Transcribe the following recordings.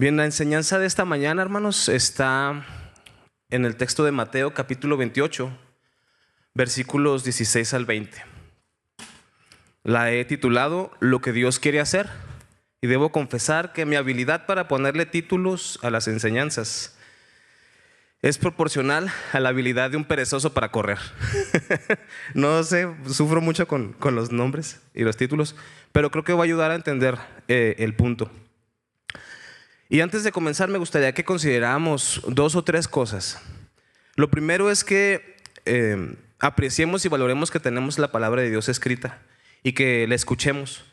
Bien, la enseñanza de esta mañana, hermanos, está en el texto de Mateo capítulo 28, versículos 16 al 20. La he titulado Lo que Dios quiere hacer y debo confesar que mi habilidad para ponerle títulos a las enseñanzas es proporcional a la habilidad de un perezoso para correr. no sé, sufro mucho con, los nombres y los títulos, pero creo que va a ayudar a entender eh, el punto. Y antes de comenzar, me gustaría que consideráramos dos o tres cosas. Lo primero es que eh, apreciemos y valoremos que tenemos la palabra de Dios escrita y que la escuchemos,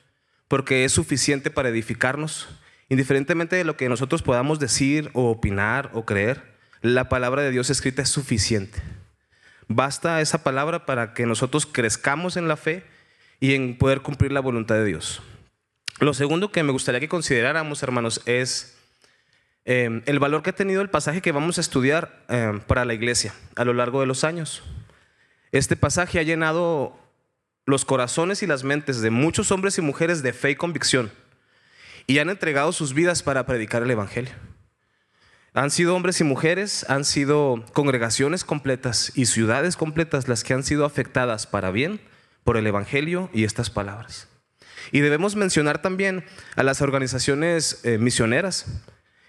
porque es suficiente para edificarnos, indiferentemente de lo que nosotros podamos decir o opinar o creer la palabra de Dios escrita es suficiente. Basta esa palabra para que nosotros crezcamos en la fe y en poder cumplir la voluntad de Dios. Lo segundo que me gustaría que consideráramos, hermanos, es eh, el valor que ha tenido el pasaje que vamos a estudiar eh, para la iglesia a lo largo de los años. Este pasaje ha llenado los corazones y las mentes de muchos hombres y mujeres de fe y convicción y han entregado sus vidas para predicar el Evangelio. Han sido hombres y mujeres, han sido congregaciones completas y ciudades completas las que han sido afectadas para bien por el Evangelio y estas palabras. Y debemos mencionar también a las organizaciones eh, misioneras,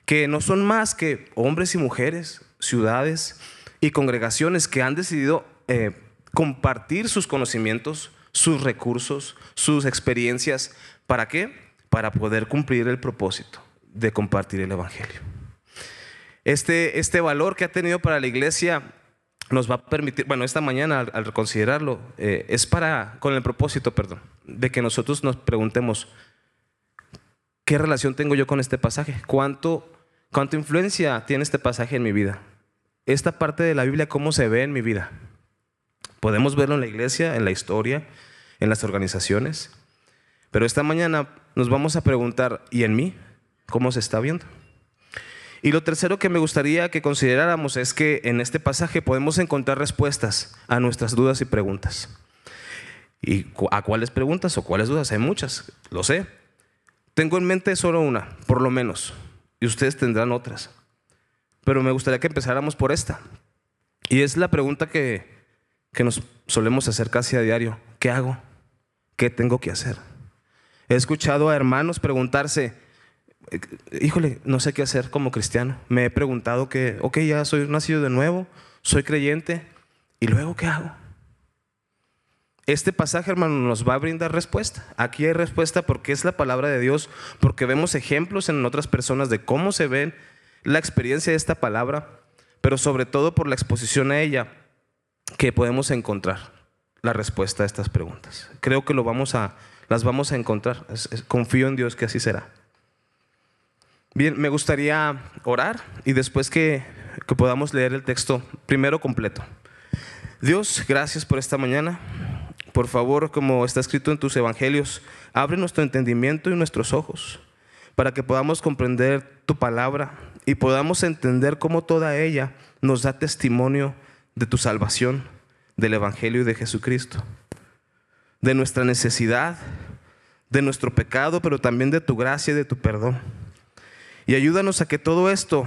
que no son más que hombres y mujeres, ciudades y congregaciones que han decidido eh, compartir sus conocimientos, sus recursos, sus experiencias. ¿Para qué? Para poder cumplir el propósito de compartir el Evangelio. Este, este valor que ha tenido para la iglesia nos va a permitir, bueno, esta mañana al, reconsiderarlo, eh, es para, con el propósito, perdón, de que nosotros nos preguntemos, ¿qué relación tengo yo con este pasaje? ¿Cuánto, cuánto influencia tiene este pasaje en mi vida? Esta parte de la Biblia, ¿cómo se ve en mi vida? Podemos verlo en la iglesia, en la historia, en las organizaciones, pero esta mañana nos vamos a preguntar, ¿y en mí? ¿Cómo se está viendo? Y lo tercero que me gustaría que consideráramos es que en este pasaje podemos encontrar respuestas a nuestras dudas y preguntas. ¿Y a cuáles preguntas o cuáles dudas? Hay muchas, lo sé. Tengo en mente solo una, por lo menos, y ustedes tendrán otras. Pero me gustaría que empezáramos por esta. Y es la pregunta que, que nos solemos hacer casi a diario. ¿Qué hago? ¿Qué tengo que hacer? He escuchado a hermanos preguntarse, eh, híjole, no sé qué hacer como cristiano. Me he preguntado que, ok, ya soy nacido de nuevo, soy creyente, ¿y luego qué hago? Este pasaje, hermano, nos va a brindar respuesta. Aquí hay respuesta porque es la palabra de Dios, porque vemos ejemplos en otras personas de cómo se ven la experiencia de esta palabra, pero sobre todo por la exposición a ella que podemos encontrar la respuesta a estas preguntas. Creo que lo vamos a, las vamos a encontrar. confío en Dios que así será. Bien, me gustaría orar y después que, podamos leer el texto primero completo. Dios, gracias por esta mañana. Por favor, como está escrito en tus evangelios, abre nuestro entendimiento y nuestros ojos para que podamos comprender tu palabra y podamos entender cómo toda ella nos da testimonio de tu salvación, del Evangelio y de Jesucristo, de nuestra necesidad, de nuestro pecado, pero también de tu gracia y de tu perdón. Y ayúdanos a que todo esto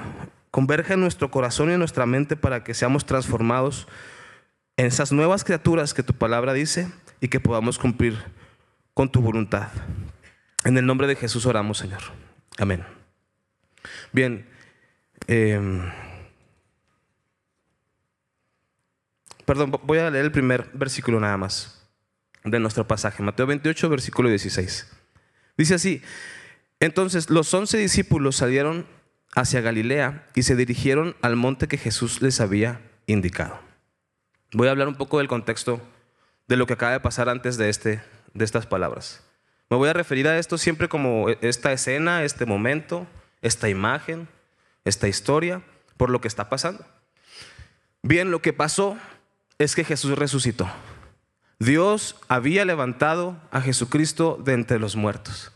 converja en nuestro corazón y en nuestra mente para que seamos transformados en esas nuevas criaturas que tu palabra dice y que podamos cumplir con tu voluntad. En el nombre de Jesús oramos, Señor. Amén. Bien. Em, perdón, voy a leer el primer versículo nada más de nuestro pasaje. Mateo 28, versículo 16. Dice así. Entonces los once discípulos salieron hacia Galilea y se dirigieron al monte que Jesús les había indicado. Voy a hablar un poco del contexto de lo que acaba de pasar antes de, este, de estas palabras. Me voy a referir a esto siempre como esta escena, este momento, esta imagen, esta historia, por lo que está pasando. Bien, lo que pasó es que Jesús resucitó. Dios había levantado a Jesucristo de entre los muertos.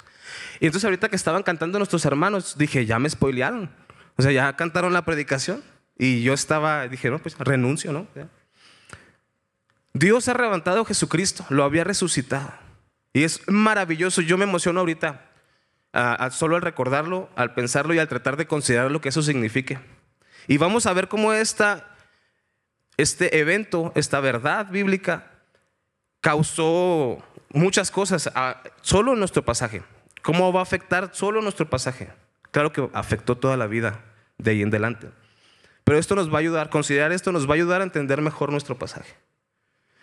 Y entonces ahorita que estaban cantando nuestros hermanos, dije, ya me spoilearon. O sea, ya cantaron la predicación. Y yo estaba, dije, no, pues renuncio, ¿no? Dios ha levantado a Jesucristo, lo había resucitado. Y es maravilloso, yo me emociono ahorita. solo al recordarlo, al pensarlo y al tratar de considerar lo que eso signifique. Y vamos a ver cómo esta, este evento, esta verdad bíblica, causó muchas cosas solo en nuestro pasaje. ¿Cómo va a afectar solo nuestro pasaje? Claro que afectó toda la vida de ahí en adelante. Pero esto nos va a ayudar, considerar esto nos va a ayudar a entender mejor nuestro pasaje.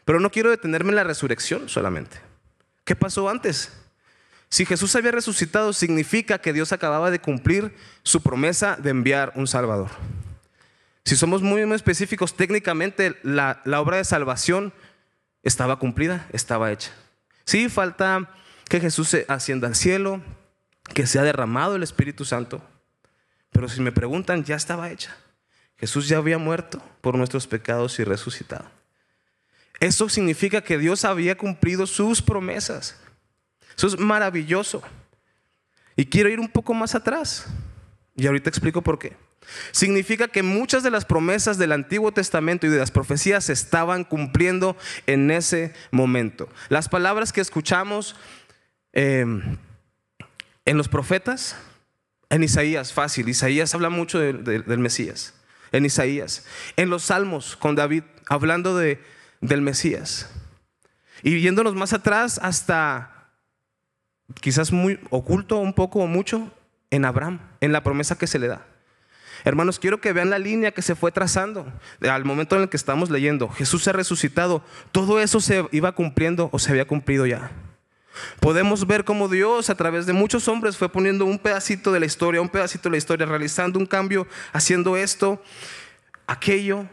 Pero no quiero detenerme en la resurrección solamente. ¿Qué pasó antes? Si Jesús había resucitado, significa que Dios acababa de cumplir su promesa de enviar un Salvador. Si somos muy, específicos, técnicamente la, la obra de salvación estaba cumplida, estaba hecha. Sí, falta que Jesús se ascienda al cielo, que sea derramado el Espíritu Santo. Pero si me preguntan, ya estaba hecha. Jesús ya había muerto por nuestros pecados y resucitado. Eso significa que Dios había cumplido sus promesas. Eso es maravilloso. Y quiero ir un poco más atrás. Y ahorita explico por qué. Significa que muchas de las promesas del Antiguo Testamento y de las profecías se estaban cumpliendo en ese momento. Las palabras que escuchamos em, en los profetas, en Isaías, fácil, Isaías habla mucho del Mesías en Isaías, en los Salmos con David, hablando de, del Mesías. Y yéndonos más atrás hasta quizás muy oculto un poco o mucho en Abraham, en la promesa que se le da. Hermanos, quiero que vean la línea que se fue trazando al momento en el que estamos leyendo. Jesús se ha resucitado. Todo eso se iba cumpliendo o se había cumplido ya. Podemos ver cómo Dios a través de muchos hombres fue poniendo un pedacito de la historia, un pedacito de la historia, realizando un cambio, haciendo esto, aquello.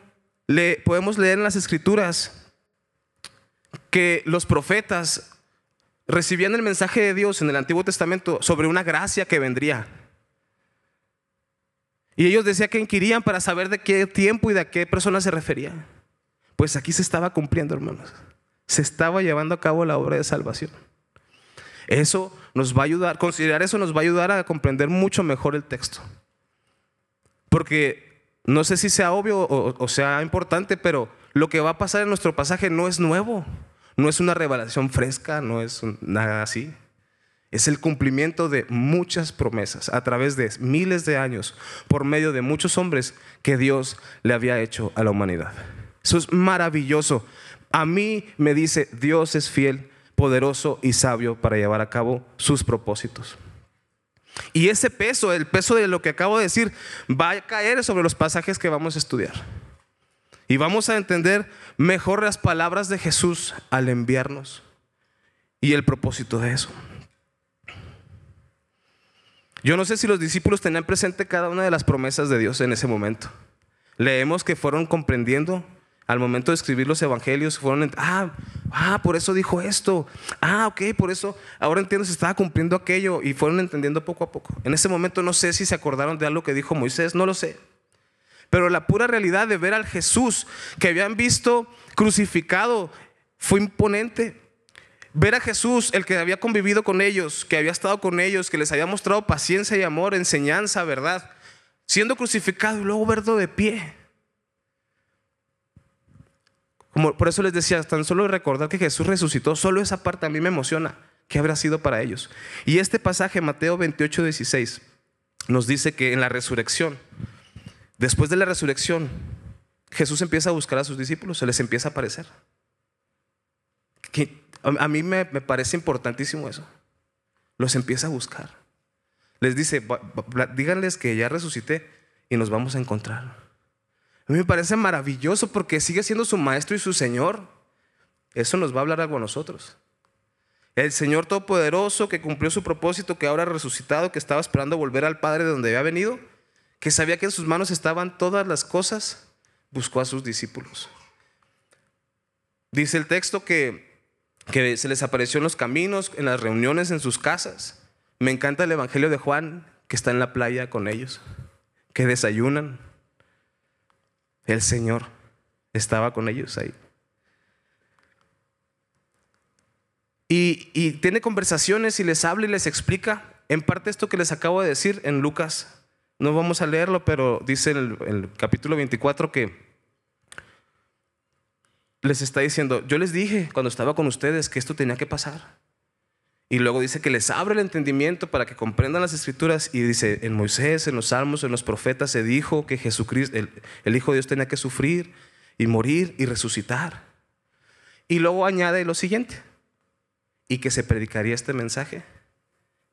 Le, podemos leer en las escrituras que los profetas recibían el mensaje de Dios en el Antiguo Testamento sobre una gracia que vendría. Y ellos decían que inquirían para saber de qué tiempo y de qué persona se refería. Pues aquí se estaba cumpliendo, hermanos. Se estaba llevando a cabo la obra de salvación. Eso nos va a ayudar, considerar eso nos va a ayudar a comprender mucho mejor el texto. Porque no sé si sea obvio o, sea importante, pero lo que va a pasar en nuestro pasaje no es nuevo, no es una revelación fresca, no es nada así. Es el cumplimiento de muchas promesas a través de miles de años por medio de muchos hombres que Dios le había hecho a la humanidad. Eso es maravilloso. A mí me dice, Dios es fiel poderoso y sabio para llevar a cabo sus propósitos. Y ese peso, el peso de lo que acabo de decir, va a caer sobre los pasajes que vamos a estudiar. Y vamos a entender mejor las palabras de Jesús al enviarnos y el propósito de eso. Yo no sé si los discípulos tenían presente cada una de las promesas de Dios en ese momento. Leemos que fueron comprendiendo al momento de escribir los evangelios, fueron, ah, ah, por eso dijo esto, ah, ok, por eso, ahora entiendo, se estaba cumpliendo aquello y fueron entendiendo poco a poco. En ese momento no sé si se acordaron de algo que dijo Moisés, no lo sé. Pero la pura realidad de ver al Jesús que habían visto crucificado fue imponente. Ver a Jesús, el que había convivido con ellos, que había estado con ellos, que les había mostrado paciencia y amor, enseñanza, verdad, siendo crucificado y luego verlo de pie por eso les decía, tan solo recordar que Jesús resucitó, solo esa parte a mí me emociona. ¿Qué habrá sido para ellos? Y este pasaje, Mateo 28, 16, nos dice que en la resurrección, después de la resurrección, Jesús empieza a buscar a sus discípulos, se les empieza a aparecer. Que a mí me, me parece importantísimo eso. Los empieza a buscar. Les dice, díganles que ya resucité y nos vamos a encontrar. A mí me parece maravilloso porque sigue siendo su maestro y su Señor. Eso nos va a hablar algo a nosotros. El Señor Todopoderoso que cumplió su propósito, que ahora ha resucitado, que estaba esperando volver al Padre de donde había venido, que sabía que en sus manos estaban todas las cosas, buscó a sus discípulos. Dice el texto que, que se les apareció en los caminos, en las reuniones, en sus casas. Me encanta el Evangelio de Juan, que está en la playa con ellos, que desayunan el Señor estaba con ellos ahí. Y, tiene conversaciones y les habla y les explica en parte esto que les acabo de decir en Lucas. No vamos a leerlo, pero dice el, el capítulo 24 que les está diciendo, yo les dije cuando estaba con ustedes que esto tenía que pasar. Y luego dice que les abre el entendimiento para que comprendan las escrituras. Y dice, en Moisés, en los salmos, en los profetas se dijo que Jesucristo, el, el Hijo de Dios tenía que sufrir y morir y resucitar. Y luego añade lo siguiente, y que se predicaría este mensaje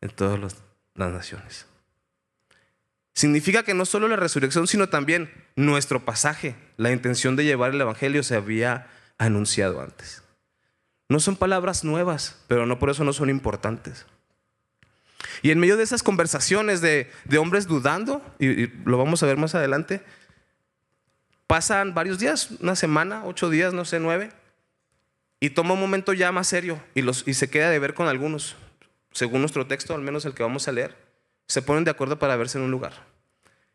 en todas las naciones. Significa que no solo la resurrección, sino también nuestro pasaje, la intención de llevar el Evangelio se había anunciado antes. No son palabras nuevas, pero no por eso no son importantes. Y en medio de esas conversaciones de, hombres dudando, y, lo vamos a ver más adelante, pasan varios días, una semana, ocho días, no sé, nueve, y toma un momento ya más serio y, se queda de ver con algunos, según nuestro texto, al menos el que vamos a leer se ponen de acuerdo para verse en un lugar.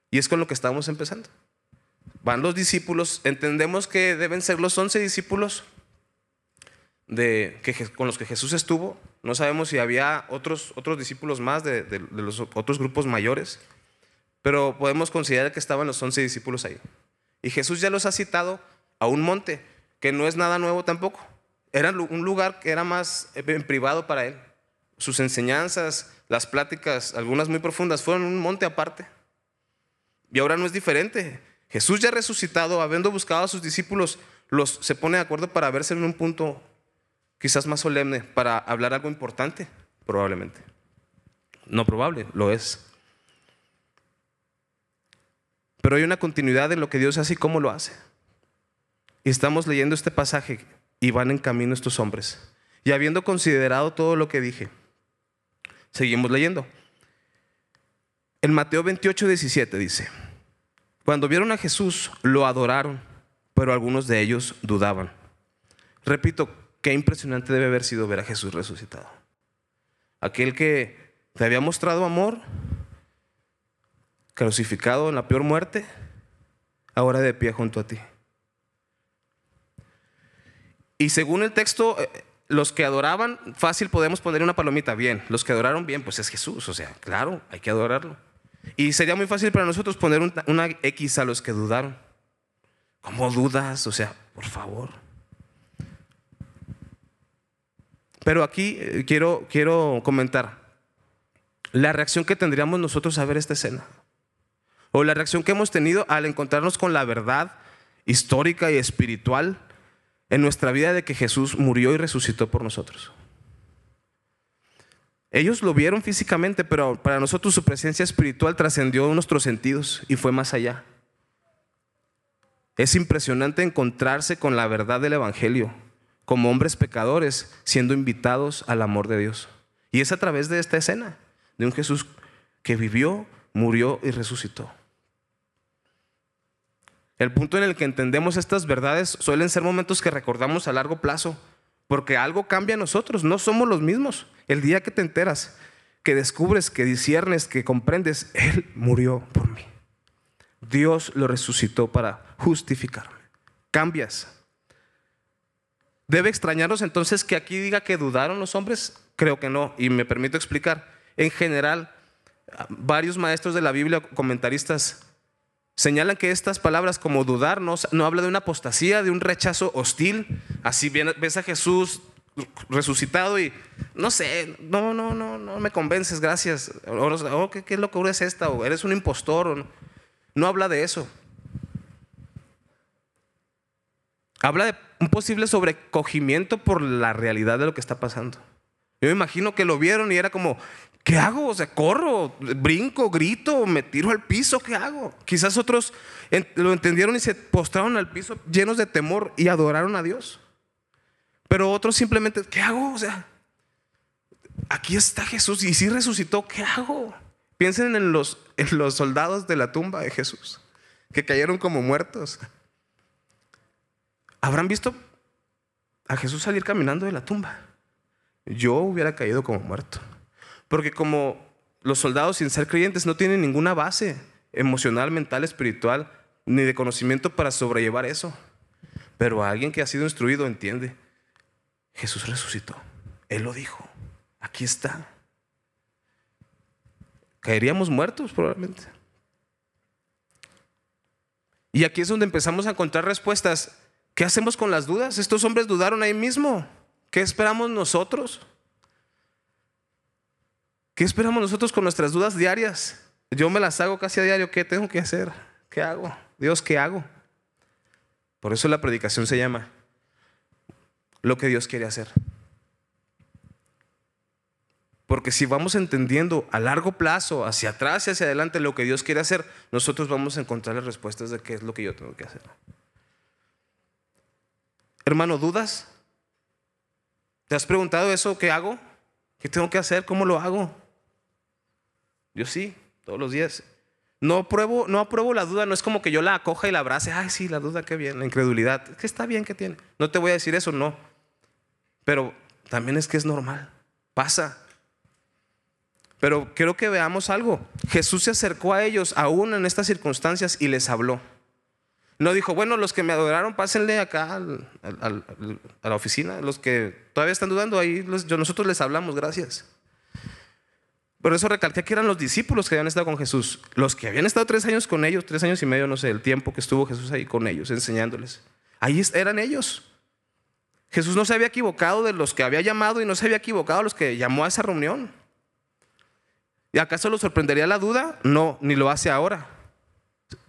Y es con lo que estamos empezando. Van los discípulos, entendemos que deben ser los once discípulos de, que, con los que Jesús estuvo. No sabemos si había otros, otros discípulos más de, de, los otros grupos mayores, pero podemos considerar que estaban los once discípulos ahí. Y Jesús ya los ha citado a un monte, que no es nada nuevo tampoco. Era un lugar que era más en privado para él. Sus enseñanzas, las pláticas, algunas muy profundas, fueron un monte aparte. Y ahora no es diferente. Jesús ya resucitado, habiendo buscado a sus discípulos, los, se pone de acuerdo para verse en un punto quizás más solemne, para hablar algo importante, probablemente. No probable, lo es. Pero hay una continuidad en lo que Dios hace y cómo lo hace. Y estamos leyendo este pasaje y van en camino estos hombres. Y habiendo considerado todo lo que dije, Seguimos leyendo. En Mateo 28, 17 dice, cuando vieron a Jesús, lo adoraron, pero algunos de ellos dudaban. Repito, qué impresionante debe haber sido ver a Jesús resucitado. Aquel que te había mostrado amor, crucificado en la peor muerte, ahora de pie junto a ti. Y según el texto, eh, los que adoraban, fácil podemos poner una palomita, bien. Los que adoraron bien, pues es Jesús, o sea, claro, hay que adorarlo. Y sería muy fácil para nosotros poner una X a los que dudaron. ¿Cómo dudas? O sea, por favor. Pero aquí eh, quiero, quiero comentar la reacción que tendríamos nosotros a ver esta escena. O la reacción que hemos tenido al encontrarnos con la verdad histórica y espiritual en nuestra vida de que Jesús murió y resucitó por nosotros. Ellos lo vieron físicamente, pero para nosotros su presencia espiritual trascendió nuestros sentidos y fue más allá. Es impresionante encontrarse con la verdad del Evangelio, como hombres pecadores siendo invitados al amor de Dios. Y es a través de esta escena, de un Jesús que vivió, murió y resucitó. El punto en el que entendemos estas verdades suelen ser momentos que recordamos a largo plazo, porque algo cambia en nosotros, no somos los mismos. El día que te enteras, que descubres, que disiernes, que comprendes, Él murió por mí. Dios lo resucitó para justificarme. Cambias. ¿Debe extrañarnos entonces que aquí diga que dudaron los hombres? Creo que no, y me permito explicar. En general, varios maestros de la Biblia, comentaristas, señalan que estas palabras como dudar no, habla de una apostasía, de un rechazo hostil. Así ves a Jesús resucitado y no sé, no, no, no, no me convences, gracias. Oh, ¿qué, ¿qué, locura es esta? O eres un impostor. no. no habla de eso. Habla de un posible sobrecogimiento por la realidad de lo que está pasando. Yo me imagino que lo vieron y era como, ¿qué hago? O sea, corro, brinco, grito, me tiro al piso, ¿qué hago? Quizás otros lo entendieron y se postraron al piso llenos de temor y adoraron a Dios. Pero otros simplemente, ¿qué hago? O sea, aquí está Jesús y si resucitó, ¿qué hago? Piensen en los, en los soldados de la tumba de Jesús, que cayeron como muertos. ¿Habrán visto a Jesús salir caminando de la tumba? Yo hubiera caído como muerto. Porque como los soldados sin ser creyentes no tienen ninguna base emocional, mental, espiritual, ni de conocimiento para sobrellevar eso. Pero alguien que ha sido instruido entiende. Jesús resucitó. Él lo dijo. Aquí está. Caeríamos muertos probablemente. Y aquí es donde empezamos a encontrar respuestas. ¿Qué hacemos con las dudas? Estos hombres dudaron ahí mismo. ¿Qué esperamos nosotros? ¿Qué esperamos nosotros con nuestras dudas diarias? Yo me las hago casi a diario. ¿Qué tengo que hacer? ¿Qué hago? Dios, ¿qué hago? Por eso la predicación se llama lo que Dios quiere hacer. Porque si vamos entendiendo a largo plazo, hacia atrás y hacia adelante, lo que Dios quiere hacer, nosotros vamos a encontrar las respuestas de qué es lo que yo tengo que hacer. Hermano, ¿dudas? ¿Te has preguntado eso? ¿Qué hago? ¿Qué tengo que hacer? ¿Cómo lo hago? Yo sí, todos los días. No apruebo, no apruebo la duda, no es como que yo la acoja y la abrace. Ay, sí, la duda, qué bien, la incredulidad. Que está bien que tiene. No te voy a decir eso, no. Pero también es que es normal. Pasa. Pero quiero que veamos algo. Jesús se acercó a ellos aún en estas circunstancias y les habló. No dijo, bueno, los que me adoraron, pásenle acá a la oficina. Los que todavía están dudando, ahí nosotros les hablamos, gracias. Por eso recalqué que eran los discípulos que habían estado con Jesús. Los que habían estado tres años con ellos, tres años y medio, no sé, el tiempo que estuvo Jesús ahí con ellos, enseñándoles. Ahí eran ellos. Jesús no se había equivocado de los que había llamado y no se había equivocado de los que llamó a esa reunión. ¿Y acaso lo sorprendería la duda? No, ni lo hace ahora.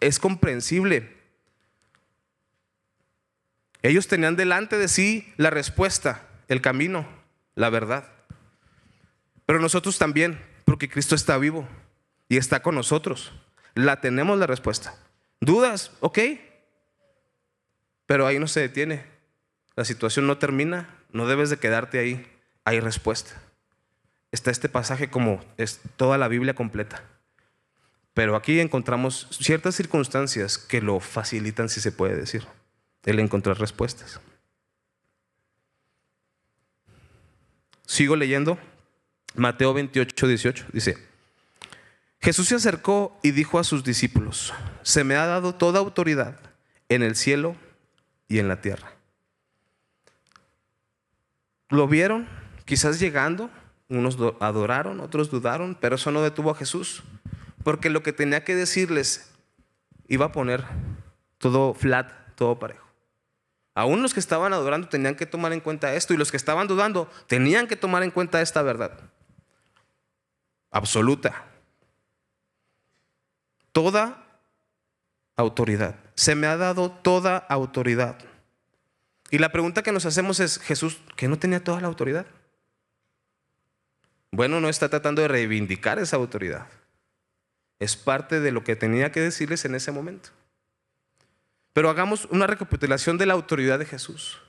Es comprensible. Ellos tenían delante de sí la respuesta, el camino, la verdad. Pero nosotros también, porque Cristo está vivo y está con nosotros. La tenemos la respuesta. ¿Dudas? Ok. Pero ahí no se detiene. La situación no termina. No debes de quedarte ahí. Hay respuesta. Está este pasaje como es toda la Biblia completa. Pero aquí encontramos ciertas circunstancias que lo facilitan, si se puede decir el encontrar respuestas. Sigo leyendo. Mateo 28, 18 dice, Jesús se acercó y dijo a sus discípulos, se me ha dado toda autoridad en el cielo y en la tierra. ¿Lo vieron? Quizás llegando, unos adoraron, otros dudaron, pero eso no detuvo a Jesús, porque lo que tenía que decirles iba a poner todo flat, todo parejo. Aún los que estaban adorando tenían que tomar en cuenta esto y los que estaban dudando tenían que tomar en cuenta esta verdad. Absoluta. Toda autoridad. Se me ha dado toda autoridad. Y la pregunta que nos hacemos es, Jesús, ¿que no tenía toda la autoridad? Bueno, no está tratando de reivindicar esa autoridad. Es parte de lo que tenía que decirles en ese momento. Pero hagamos una recapitulación de la autoridad de Jesús.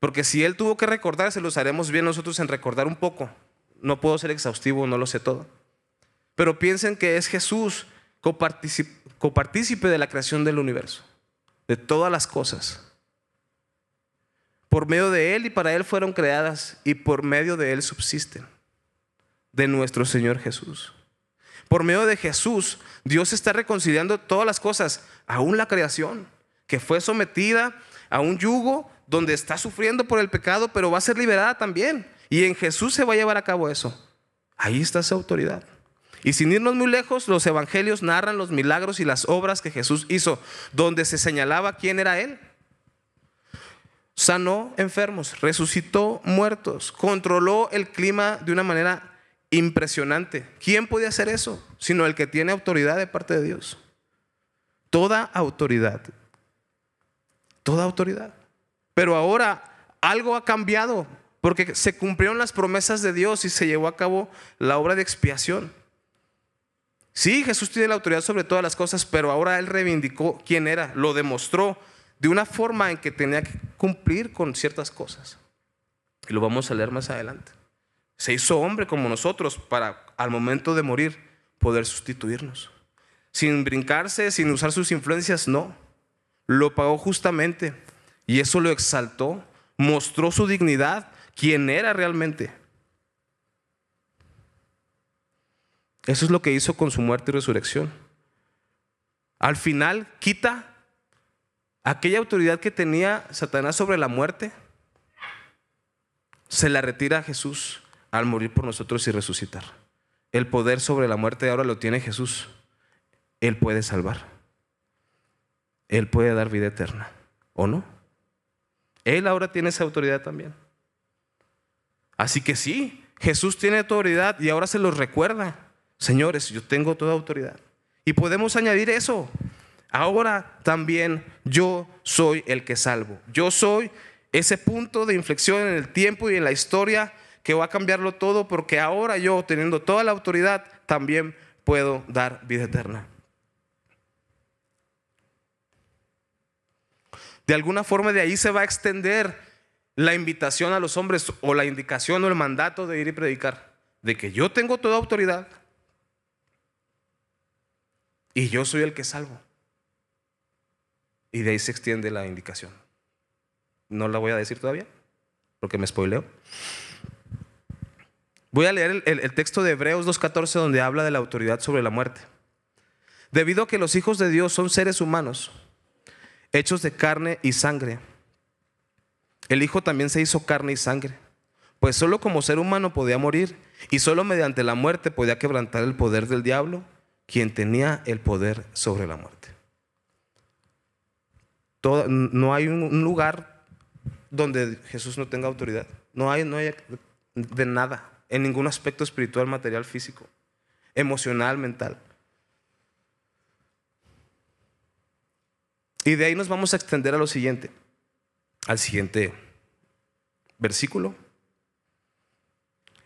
Porque si Él tuvo que recordar, se los haremos bien nosotros en recordar un poco. No puedo ser exhaustivo, no lo sé todo. Pero piensen que es Jesús copartícipe de la creación del universo, de todas las cosas. Por medio de Él y para Él fueron creadas y por medio de Él subsisten, de nuestro Señor Jesús. Por medio de Jesús, Dios está reconciliando todas las cosas, aún la creación, que fue sometida a un yugo donde está sufriendo por el pecado, pero va a ser liberada también. Y en Jesús se va a llevar a cabo eso. Ahí está esa autoridad. Y sin irnos muy lejos, los evangelios narran los milagros y las obras que Jesús hizo, donde se señalaba quién era Él. Sanó enfermos, resucitó muertos, controló el clima de una manera impresionante. ¿Quién puede hacer eso? Sino el que tiene autoridad de parte de Dios. Toda autoridad. Toda autoridad. Pero ahora algo ha cambiado porque se cumplieron las promesas de Dios y se llevó a cabo la obra de expiación. Sí, Jesús tiene la autoridad sobre todas las cosas, pero ahora Él reivindicó quién era, lo demostró de una forma en que tenía que cumplir con ciertas cosas. Y lo vamos a leer más adelante. Se hizo hombre como nosotros para al momento de morir poder sustituirnos. Sin brincarse, sin usar sus influencias, no. Lo pagó justamente y eso lo exaltó, mostró su dignidad, quién era realmente. Eso es lo que hizo con su muerte y resurrección. Al final quita aquella autoridad que tenía Satanás sobre la muerte, se la retira a Jesús al morir por nosotros y resucitar. El poder sobre la muerte ahora lo tiene Jesús. Él puede salvar. Él puede dar vida eterna. ¿O no? Él ahora tiene esa autoridad también. Así que sí, Jesús tiene autoridad y ahora se los recuerda. Señores, yo tengo toda autoridad. Y podemos añadir eso. Ahora también yo soy el que salvo. Yo soy ese punto de inflexión en el tiempo y en la historia que va a cambiarlo todo porque ahora yo, teniendo toda la autoridad, también puedo dar vida eterna. De alguna forma de ahí se va a extender la invitación a los hombres o la indicación o el mandato de ir y predicar, de que yo tengo toda autoridad y yo soy el que salvo. Y de ahí se extiende la indicación. No la voy a decir todavía, porque me spoileo. Voy a leer el, texto de Hebreos 2.14 donde habla de la autoridad sobre la muerte. Debido a que los hijos de Dios son seres humanos, hechos de carne y sangre, el Hijo también se hizo carne y sangre, pues solo como ser humano podía morir y solo mediante la muerte podía quebrantar el poder del diablo, quien tenía el poder sobre la muerte. no hay un lugar donde Jesús no tenga autoridad. No hay, no hay de nada en ningún aspecto espiritual, material, físico, emocional, mental. Y de ahí nos vamos a extender a lo siguiente, al siguiente versículo.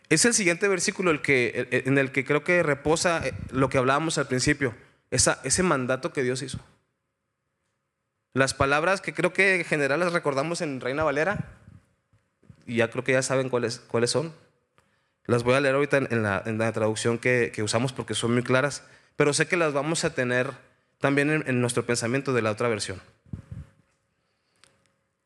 Es el siguiente versículo el que, en el que creo que reposa eh, lo que hablábamos al principio, ese mandato que Dios hizo. Las palabras que creo que en general las recordamos en Reina Valera, y ya creo que ya saben cuáles, cuáles son. Las voy a leer ahorita en la, traducción que, usamos porque son muy claras, pero sé que las vamos a tener también en, nuestro pensamiento de la otra versión.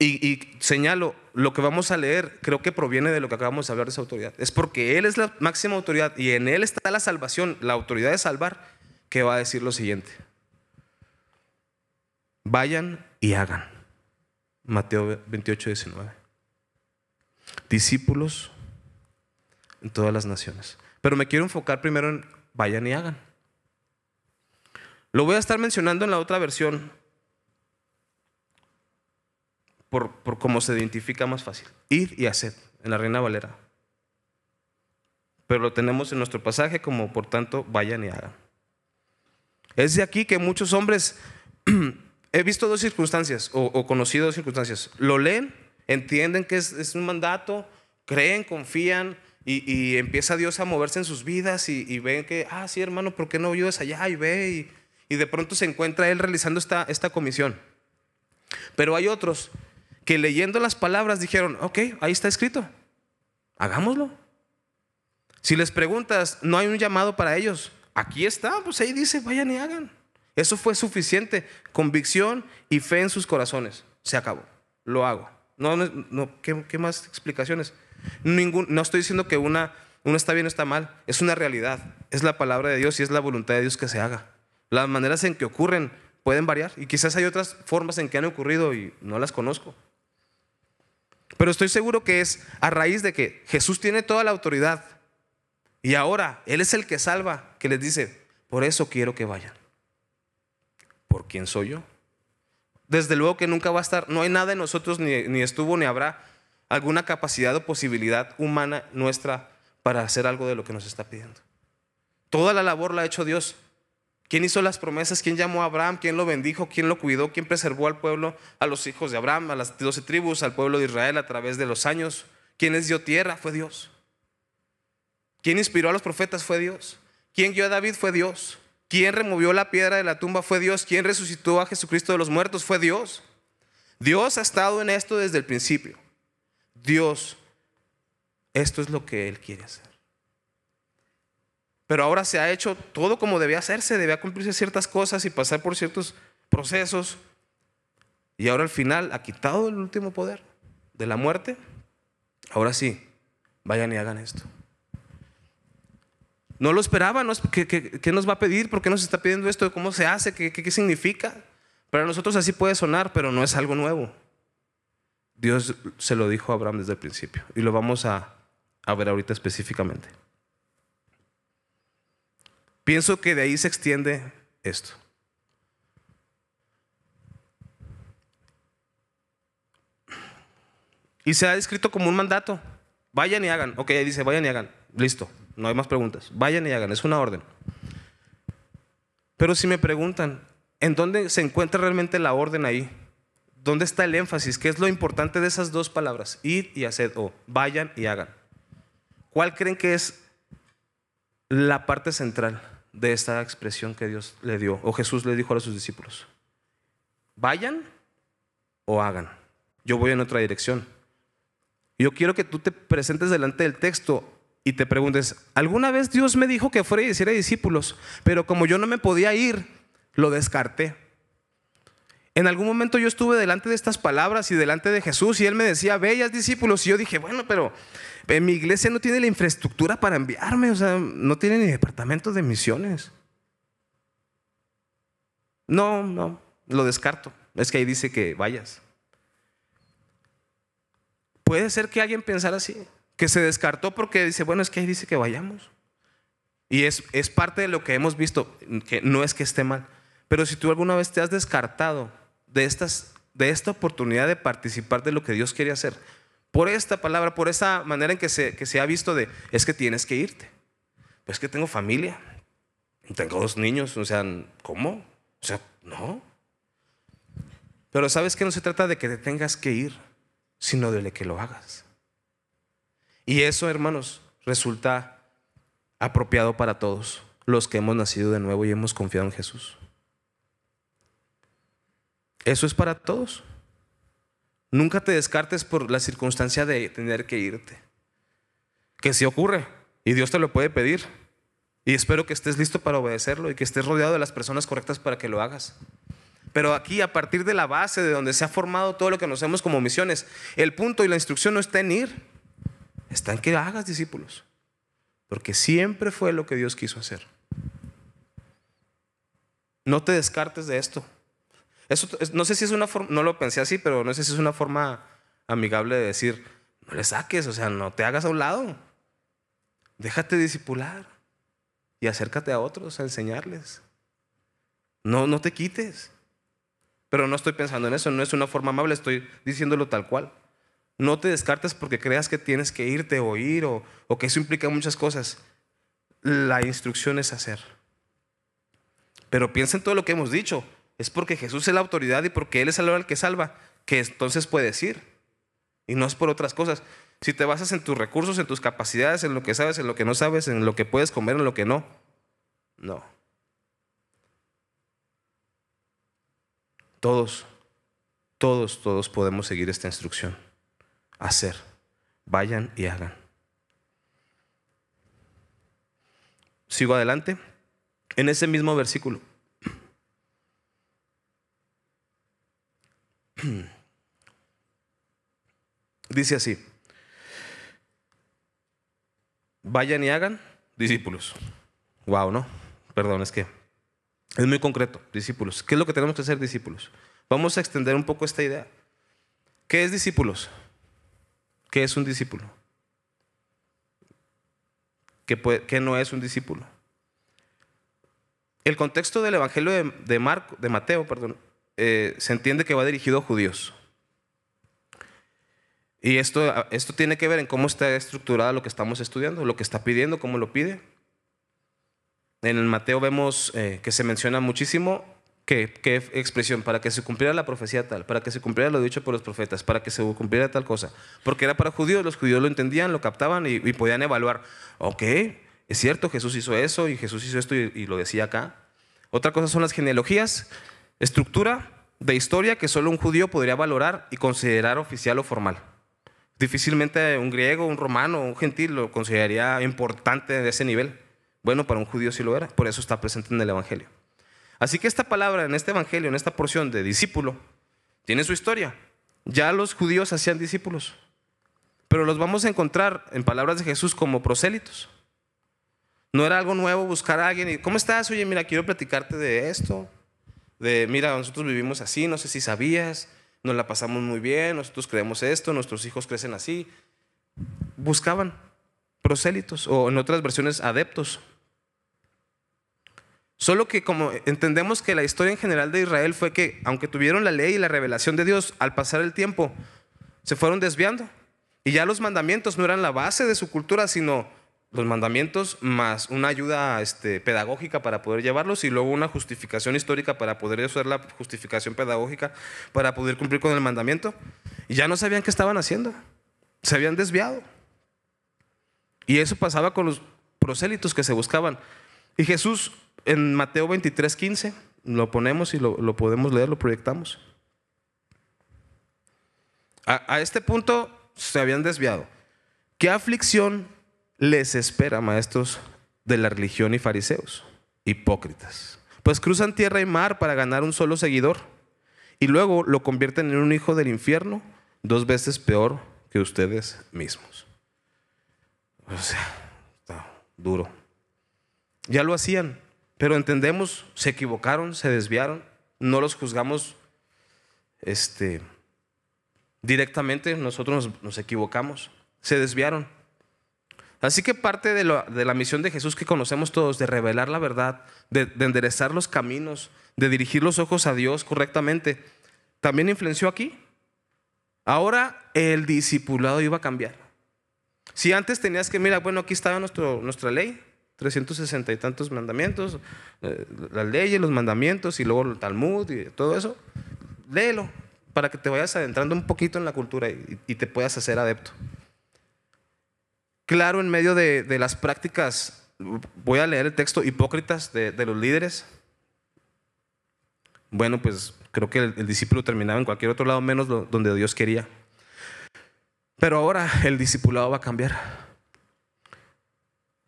Y, señalo, lo que vamos a leer creo que proviene de lo que acabamos de hablar de esa autoridad. Es porque Él es la máxima autoridad y en Él está la salvación, la autoridad de salvar, que va a decir lo siguiente. Vayan y hagan. Mateo 28, 19. Discípulos en todas las naciones. Pero me quiero enfocar primero en vayan y hagan. Lo voy a estar mencionando en la otra versión por, por cómo se identifica más fácil. Ir y hacer, en la Reina Valera. Pero lo tenemos en nuestro pasaje como, por tanto, vayan y hagan. Es de aquí que muchos hombres, he visto dos circunstancias, o, conocido dos circunstancias. Lo leen, entienden que es, es un mandato, creen, confían, y, empieza Dios a moverse en sus vidas y, ven que, ah, sí, hermano, ¿por qué no ayudas allá? Y ve, y, de pronto se encuentra Él realizando esta, esta comisión. Pero hay otros que leyendo las palabras dijeron, ok, ahí está escrito, hagámoslo. Si les preguntas, no hay un llamado para ellos, aquí está, pues ahí dice, vayan y hagan. Eso fue suficiente, convicción y fe en sus corazones. Se acabó, lo hago. No, no, ¿qué, ¿qué, más explicaciones? Ningún, no estoy diciendo que una, una está bien o está mal, es una realidad, es la palabra de Dios y es la voluntad de Dios que se haga. Las maneras en que ocurren pueden variar y quizás hay otras formas en que han ocurrido y no las conozco. Pero estoy seguro que es a raíz de que Jesús tiene toda la autoridad y ahora Él es el que salva, que les dice, por eso quiero que vayan. ¿Por quién soy yo? Desde luego que nunca va a estar, no hay nada en nosotros, ni, ni estuvo, ni habrá alguna capacidad o posibilidad humana nuestra para hacer algo de lo que nos está pidiendo. Toda la labor la ha hecho Dios. ¿Quién hizo las promesas? ¿Quién llamó a Abraham? ¿Quién lo bendijo? ¿Quién lo cuidó? ¿Quién preservó al pueblo, a los hijos de Abraham, a las doce tribus, al pueblo de Israel a través de los años? ¿Quién les dio tierra? Fue Dios. ¿Quién inspiró a los profetas? Fue Dios. ¿Quién guió a David? Fue Dios. ¿Quién removió la piedra de la tumba? Fue Dios. ¿Quién resucitó a Jesucristo de los muertos? Fue Dios. Dios ha estado en esto desde el principio. Dios, esto es lo que Él quiere hacer. Pero ahora se ha hecho todo como debía hacerse, debía cumplirse ciertas cosas y pasar por ciertos procesos. Y ahora al final ha quitado el último poder de la muerte. Ahora sí, vayan y hagan esto. No lo esperaba, ¿Qué, nos va a pedir? ¿Por qué nos está pidiendo esto? ¿Cómo se hace? ¿Qué, significa? Para nosotros así puede sonar, pero no es algo nuevo. Dios se lo dijo a Abraham desde el principio y lo vamos a, ver ahorita específicamente. Pienso que de ahí se extiende esto. Y se ha descrito como un mandato. Vayan y hagan. Ok, ahí dice, vayan y hagan. Listo, no hay más preguntas. Vayan y hagan, es una orden. Pero si me preguntan, ¿en dónde se encuentra realmente la orden ahí? ¿Dónde está el énfasis? ¿Qué es lo importante de esas dos palabras? Ir y hacer, o vayan y hagan. ¿Cuál creen que es la parte central de esta expresión que Dios le dio, o Jesús le dijo a sus discípulos? ¿Vayan o hagan? Yo voy en otra dirección. Yo quiero que tú te presentes delante del texto y te preguntes, ¿alguna vez Dios me dijo que fuera y hiciera discípulos? Pero como yo no me podía ir, lo descarté. En algún momento yo estuve delante de estas palabras y delante de Jesús y Él me decía, bellas discípulos. Y yo dije, bueno, pero en mi iglesia no tiene la infraestructura para enviarme, o sea, no tiene ni departamento de misiones. No, no, lo descarto. Es que ahí dice que vayas. Puede ser que alguien pensara así, que se descartó porque dice, bueno, es que ahí dice que vayamos. Y es, es parte de lo que hemos visto, que no es que esté mal. Pero si tú alguna vez te has descartado de, estas, de esta oportunidad de participar de lo que Dios quiere hacer, por esta palabra, por esa manera en que se, que se ha visto de, es que tienes que irte. Pues que tengo familia, tengo dos niños, o sea, ¿cómo? O sea, no. Pero sabes que no se trata de que te tengas que ir sino de que lo hagas. Y eso, hermanos, resulta apropiado para todos los que hemos nacido de nuevo y hemos confiado en Jesús. Eso es para todos. Nunca te descartes por la circunstancia de tener que irte. Que si ocurre y Dios te lo puede pedir. Y espero que estés listo para obedecerlo y que estés rodeado de las personas correctas para que lo hagas. Pero aquí, a partir de la base de donde se ha formado todo lo que nos hacemos como misiones, el punto y la instrucción no está en ir, está en que hagas discípulos. Porque siempre fue lo que Dios quiso hacer. No te descartes de esto. No sé si es una forma, no lo pensé así, pero no sé si es una forma amigable de decir, no le saques, o sea, no te hagas a un lado. Déjate discipular y acércate a otros a enseñarles. No, no te quites. Pero no estoy pensando en eso, no es una forma amable, estoy diciéndolo tal cual. No te descartes porque creas que tienes que irte o ir o que eso implica muchas cosas. La instrucción es hacer. Pero piensa en todo lo que hemos dicho. Es porque Jesús es la autoridad y porque Él es el que salva, que entonces puedes ir. Y no es por otras cosas. Si te basas en tus recursos, en tus capacidades, en lo que sabes, en lo que no sabes, en lo que puedes comer, en lo que no. No. Todos, todos, todos podemos seguir esta instrucción. Hacer. Vayan y hagan. Sigo adelante. En ese mismo versículo. Dice así. Vayan y hagan discípulos. Wow, ¿no? Perdón, es que es muy concreto, discípulos. ¿Qué es lo que tenemos que hacer discípulos? Vamos a extender un poco esta idea. ¿Qué es discípulos? ¿Qué es un discípulo? ¿Qué, no es un discípulo? El contexto del Evangelio de, Marco, de Mateo perdón, eh, se entiende que va dirigido a judíos. Y esto, esto tiene que ver en cómo está estructurado lo que estamos estudiando, lo que está pidiendo, cómo lo pide. En el Mateo vemos eh, que se menciona muchísimo ¿Qué, ¿Qué, expresión? Para que se cumpliera la profecía tal, para que se cumpliera lo dicho por los profetas, para que se cumpliera tal cosa. Porque era para judíos, los judíos lo entendían, lo captaban y, podían evaluar. Ok, es cierto, Jesús hizo eso y Jesús hizo esto y, lo decía acá. Otra cosa son las genealogías, estructura de historia que solo un judío podría valorar y considerar oficial o formal. Difícilmente un griego, un romano, un gentil lo consideraría importante de ese nivel. Bueno, para un judío sí lo era, por eso está presente en el Evangelio. Así que esta palabra en este Evangelio, en esta porción de discípulo, tiene su historia. Ya los judíos hacían discípulos, pero los vamos a encontrar en palabras de Jesús como prosélitos. No era algo nuevo buscar a alguien y, ¿cómo estás? Oye, mira, quiero platicarte de esto. De, mira, nosotros vivimos así, no sé si sabías, nos la pasamos muy bien, nosotros creemos esto, nuestros hijos crecen así. Buscaban prosélitos o en otras versiones adeptos. Solo que como entendemos que la historia en general de Israel fue que aunque tuvieron la ley y la revelación de Dios, al pasar el tiempo, se fueron desviando. Y ya los mandamientos no eran la base de su cultura, sino los mandamientos más una ayuda este, pedagógica para poder llevarlos y luego una justificación histórica para poder usar la justificación pedagógica para poder cumplir con el mandamiento. Y ya no sabían qué estaban haciendo. Se habían desviado. Y eso pasaba con los prosélitos que se buscaban. Y Jesús en Mateo 23, 15, lo ponemos y lo, podemos leer, lo proyectamos. A, a este punto se habían desviado. ¿Qué aflicción les espera, maestros de la religión y fariseos? Hipócritas. Pues cruzan tierra y mar para ganar un solo seguidor y luego lo convierten en un hijo del infierno dos veces peor que ustedes mismos. O sea, está duro. Ya lo hacían, pero entendemos, se equivocaron, se desviaron, no los juzgamos este, directamente, nosotros nos, nos equivocamos, se desviaron. Así que parte de, la misión de Jesús que conocemos todos, de revelar la verdad, de, enderezar los caminos, de dirigir los ojos a Dios correctamente, también influenció aquí. Ahora el discipulado iba a cambiar. Si antes tenías que, mira, bueno, aquí estaba nuestro, nuestra ley, 360 y tantos mandamientos, eh, las leyes, los mandamientos y luego el Talmud y todo eso, léelo para que te vayas adentrando un poquito en la cultura y te puedas hacer adepto claro en medio de, las prácticas, voy a leer el texto, hipócritas de, los líderes. Bueno, pues creo que el, discípulo terminaba en cualquier otro lado menos donde Dios quería. Pero ahora el discipulado va a cambiar.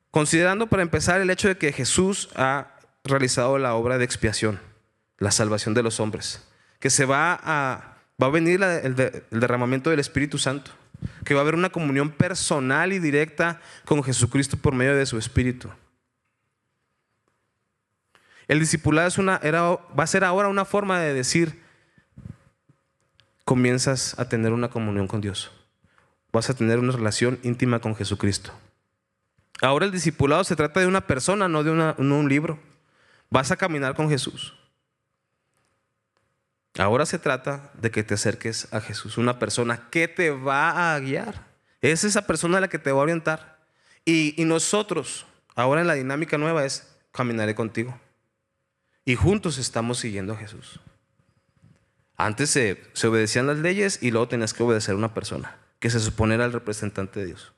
Considerando para empezar el hecho de que Jesús ha realizado la obra de expiación, la salvación de los hombres, que se va a, va a venir el derramamiento del Espíritu Santo que va a haber una comunión personal y directa con Jesucristo por medio de su Espíritu. El discipulado es una, era, va a ser ahora una forma de decir, comienzas a tener una comunión con Dios. Vas a tener una relación íntima con Jesucristo. Ahora el discipulado se trata de una persona, no de no un libro. Vas a caminar con Jesús. Ahora se trata de que te acerques a Jesús, una persona que te va a guiar. Es esa persona la que te va a orientar. Y, nosotros, ahora en la dinámica nueva es, caminaré contigo. Y juntos estamos siguiendo a Jesús. Antes se, se, obedecían las leyes y luego tenías que obedecer a una persona, que se supone era el representante de Dios.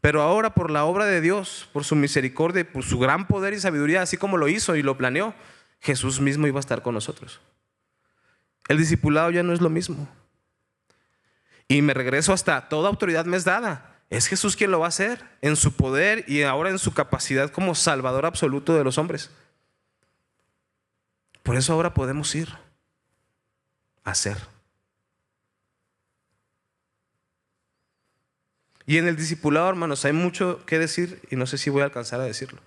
Pero ahora por la obra de Dios, por su misericordia, por su gran poder y sabiduría, así como lo hizo y lo planeó, Jesús mismo iba a estar con nosotros. El discipulado ya no es lo mismo. Y me regreso hasta toda autoridad me es dada. Es Jesús quien lo va a hacer en su poder y ahora en su capacidad como salvador absoluto de los hombres. Por eso ahora podemos ir a hacer. Y en el discipulado, hermanos, hay mucho que decir y no sé si voy a alcanzar a decirlo.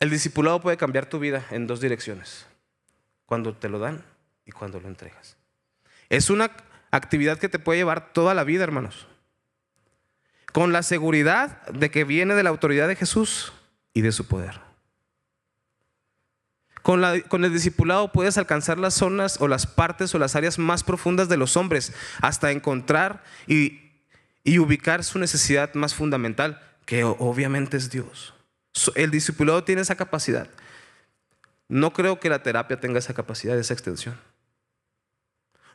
El discipulado puede cambiar tu vida en dos direcciones, cuando te lo dan y cuando lo entregas. Es una actividad que te puede llevar toda la vida, hermanos, con la seguridad de que viene de la autoridad de Jesús y de su poder. Con, el discipulado puedes alcanzar las zonas o las partes o las áreas más profundas de los hombres hasta encontrar y ubicar su necesidad más fundamental, que obviamente es Dios. El discipulado tiene esa capacidad. No creo que la terapia tenga esa capacidad, esa extensión.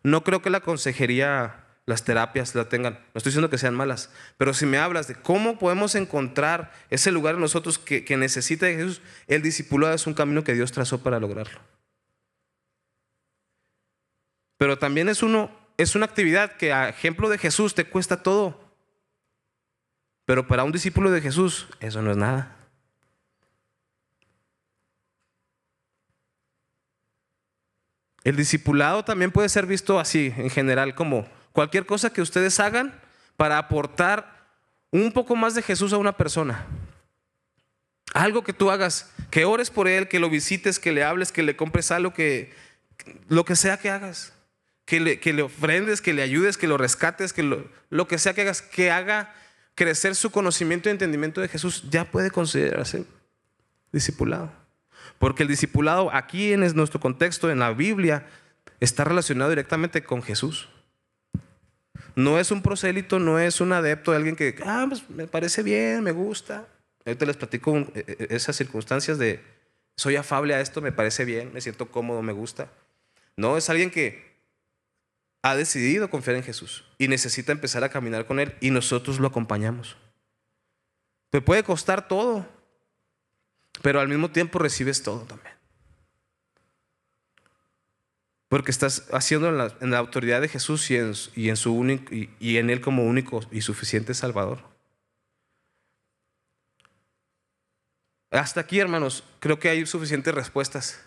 No creo que la consejería, las terapias la tengan. No estoy diciendo que sean malas, pero si me hablas de cómo podemos encontrar ese lugar en nosotros que, necesita de Jesús, el discipulado es un camino que Dios trazó para lograrlo. Pero también es, uno, es una actividad que a ejemplo de Jesús te cuesta todo. Pero para un discípulo de Jesús eso no es nada. El discipulado también puede ser visto así, en general, como cualquier cosa que ustedes hagan para aportar un poco más de Jesús a una persona. Algo que tú hagas, que ores por él, que lo visites, que le hables, que le compres algo, que lo que sea que hagas, que le, ofrendes, que le ayudes, que lo rescates, que lo, lo que sea que hagas, que haga crecer su conocimiento y entendimiento de Jesús, ya puede considerarse discipulado. Porque el discipulado aquí en nuestro contexto, en la Biblia, está relacionado directamente con Jesús. No es un prosélito, no es un adepto de alguien que, ah, pues me parece bien, me gusta. Ahorita les platico eh, eh, esas circunstancias de, soy afable a esto, me parece bien, me siento cómodo, me gusta. No, es alguien que ha decidido confiar en Jesús y necesita empezar a caminar con Él y nosotros lo acompañamos. Te puede costar todo, pero al mismo tiempo recibes todo también. Porque estás haciendo en la, autoridad de Jesús y en, su y en Él como único y suficiente Salvador. Hasta aquí, hermanos, creo que hay suficientes respuestas.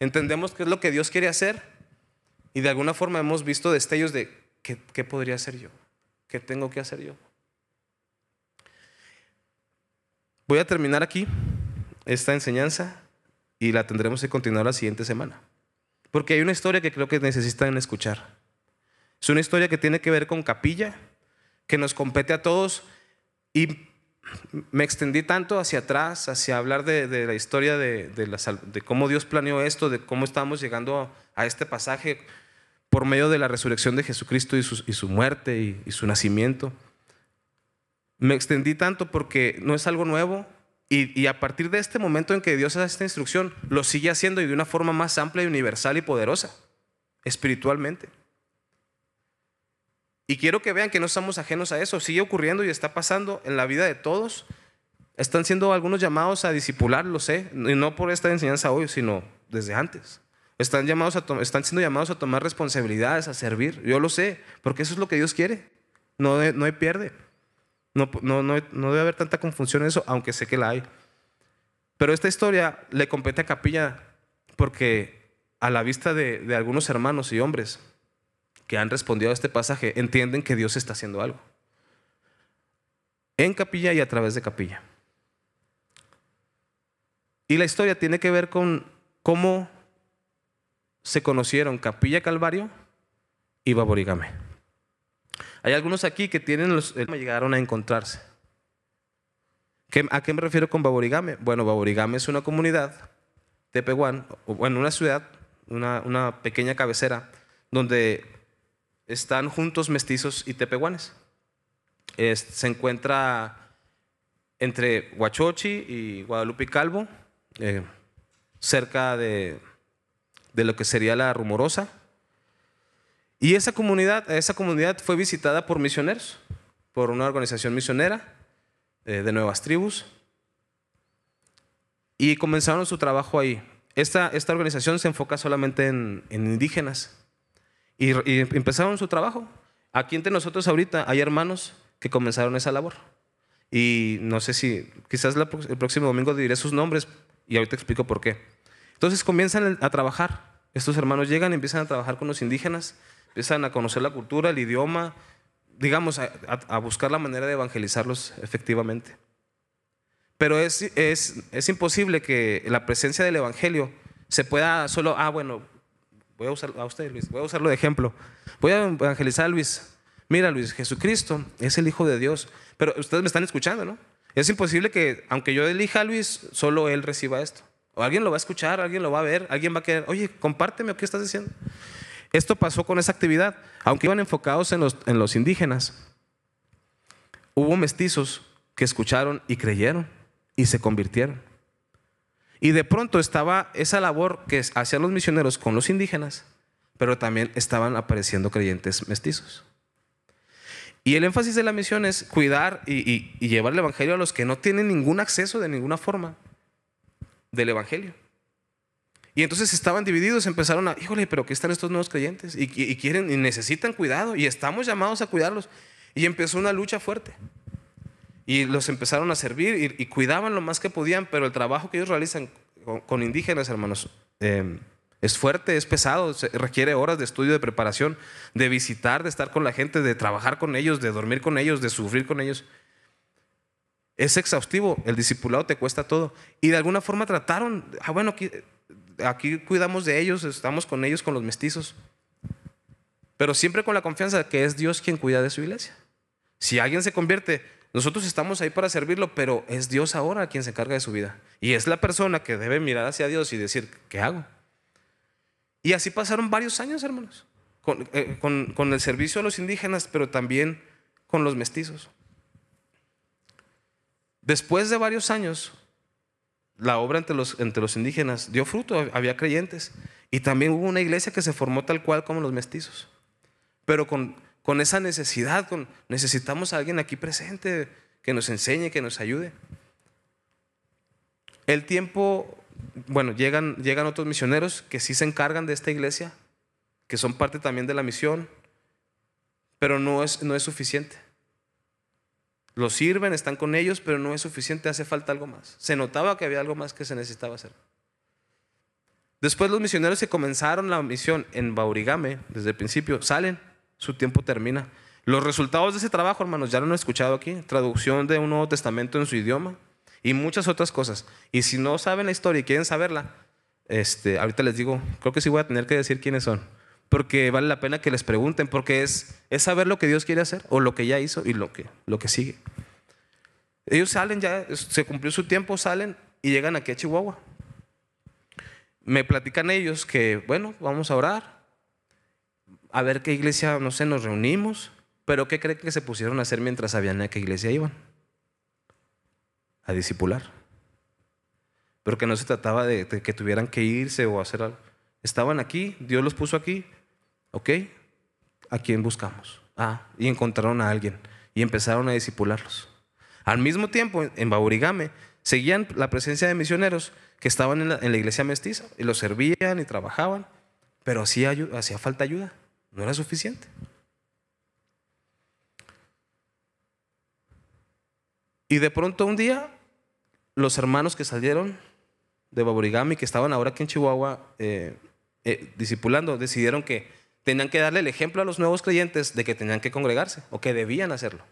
Entendemos qué es lo que Dios quiere hacer y de alguna forma hemos visto destellos de qué, qué podría hacer yo, qué tengo que hacer yo. Voy a terminar aquí esta enseñanza y la tendremos que continuar la siguiente semana. Porque hay una historia que creo que necesitan escuchar. Es una historia que tiene que ver con capilla, que nos compete a todos y me extendí tanto hacia atrás, hacia hablar de, la historia de, cómo Dios planeó esto, de cómo estamos llegando a este pasaje por medio de la resurrección de Jesucristo y su, muerte y, su nacimiento. Me extendí tanto porque no es algo nuevo, y, a partir de este momento en que Dios hace esta instrucción, lo sigue haciendo y de una forma más amplia y universal y poderosa, espiritualmente. Y quiero que vean que no estamos ajenos a eso, sigue ocurriendo y está pasando en la vida de todos. Están siendo algunos llamados a discipular, lo sé, y no por esta enseñanza hoy, sino desde antes. Están, llamados a están siendo llamados a tomar responsabilidades, a servir. Yo lo sé, porque eso es lo que Dios quiere. No, no hay pierde. No, debe haber tanta confusión en eso, aunque sé que la hay. Pero esta historia le compete a Capilla porque a la vista de, algunos hermanos y hombres que han respondido a este pasaje, entienden que Dios está haciendo algo. En Capilla y a través de Capilla. Y la historia tiene que ver con cómo se conocieron Capilla Calvario y Baborigame. Hay algunos aquí que tienen los, llegaron a encontrarse. ¿A qué me refiero con Baborigame? Bueno, Baborigame es una comunidad, Tepehuán, bueno, una ciudad, una, pequeña cabecera, donde están juntos mestizos y tepehuanes. se encuentra entre Huachochi y Guadalupe Calvo, eh, cerca de, de, lo que sería la Rumorosa. Y esa comunidad, esa comunidad fue visitada por misioneros, por una organización misionera eh, de nuevas tribus. Y comenzaron su trabajo ahí. Esta, esta organización se enfoca solamente en, indígenas. Y, empezaron su trabajo. Aquí entre nosotros ahorita hay hermanos que comenzaron esa labor. Y no sé si, quizás el próximo domingo diré sus nombres y ahorita explico por qué. Entonces comienzan a trabajar. Estos hermanos llegan y empiezan a trabajar con los indígenas empiezan a conocer la cultura, el idioma, digamos, a, buscar la manera de evangelizarlos efectivamente. Pero es, es, es, imposible que la presencia del Evangelio se pueda solo, ah, bueno, voy a usar a usted, Luis, voy a usarlo de ejemplo. Voy a evangelizar a Luis. Mira, Luis, Jesucristo es el Hijo de Dios. Pero ustedes me están escuchando, ¿no? Es imposible que, aunque yo elija a Luis, solo él reciba esto. O alguien lo va a escuchar, alguien lo va a ver, alguien va a querer, oye, compárteme, ¿qué estás diciendo? Esto pasó con esa actividad. Aunque iban enfocados en los, en los indígenas, hubo mestizos que escucharon y creyeron y se convirtieron. Y de pronto estaba esa labor que hacían los misioneros con los indígenas, pero también estaban apareciendo creyentes mestizos. Y el énfasis de la misión es cuidar y, y llevar el Evangelio a los que no tienen ningún acceso de ninguna forma del Evangelio. Y entonces estaban divididos, empezaron a, híjole, pero ¿qué están estos nuevos creyentes? Y, quieren y necesitan cuidado y estamos llamados a cuidarlos. Y empezó una lucha fuerte. Y los empezaron a servir y, cuidaban lo más que podían, pero el trabajo que ellos realizan con, indígenas, hermanos, em, es fuerte, es pesado, requiere horas de estudio, de preparación, de visitar, de estar con la gente, de trabajar con ellos, de dormir con ellos, de sufrir con ellos. Es exhaustivo, el discipulado te cuesta todo. Y de alguna forma trataron, ah, bueno, aquí cuidamos de ellos, estamos con ellos, con los mestizos. Pero siempre con la confianza de que es Dios quien cuida de su iglesia. Si alguien se convierte, nosotros estamos ahí para servirlo, pero es Dios ahora quien se encarga de su vida. Y es la persona que debe mirar hacia Dios y decir, ¿qué hago? Y así pasaron varios años, hermanos. eh, con, con el servicio a los indígenas, pero también con los mestizos. Después de varios años, la obra entre los, entre los indígenas dio fruto, había creyentes. Y también hubo una iglesia que se formó tal cual como los mestizos. Pero con, con esa necesidad, necesitamos a alguien aquí presente que nos enseñe, que nos ayude. El tiempo, bueno, llegan, llegan otros misioneros que sí se encargan de esta iglesia, que son parte también de la misión, pero no es, no es suficiente. Los sirven, están con ellos, pero no es suficiente, hace falta algo más. Se notaba que había algo más que se necesitaba hacer. Después los misioneros que comenzaron la misión en Baurigame, desde el principio, salen, su tiempo termina. Los resultados de ese trabajo, hermanos, ya lo han escuchado aquí, traducción de un Nuevo Testamento en su idioma y muchas otras cosas. Y si no saben la historia y quieren saberla, este, ahorita les digo, creo que sí voy a tener que decir quiénes son, porque vale la pena que les pregunten, porque es, es saber lo que Dios quiere hacer o lo que ya hizo y lo que, lo que sigue. Ellos salen ya, se cumplió su tiempo, salen y llegan aquí a Chihuahua. Me platican ellos que, bueno, vamos a orar, a ver qué iglesia, no sé, nos reunimos, pero ¿qué creen que se pusieron a hacer mientras sabían a qué iglesia iban? A discipular. Pero que no se trataba de, de que tuvieran que irse o hacer algo. Estaban aquí, Dios los puso aquí, ¿ok? ¿A quién buscamos? Ah, y encontraron a alguien y empezaron a discipularlos. Al mismo tiempo, en Baurigame, seguían la presencia de misioneros que estaban en la, iglesia mestiza y los servían y trabajaban, pero hacía, hacía falta ayuda, no era suficiente. Y de pronto un día, los hermanos que salieron de Baburigami, que estaban ahora aquí en Chihuahua eh, eh, discipulando, decidieron que tenían que darle el ejemplo a los nuevos creyentes de que tenían que congregarse o que debían hacerlo.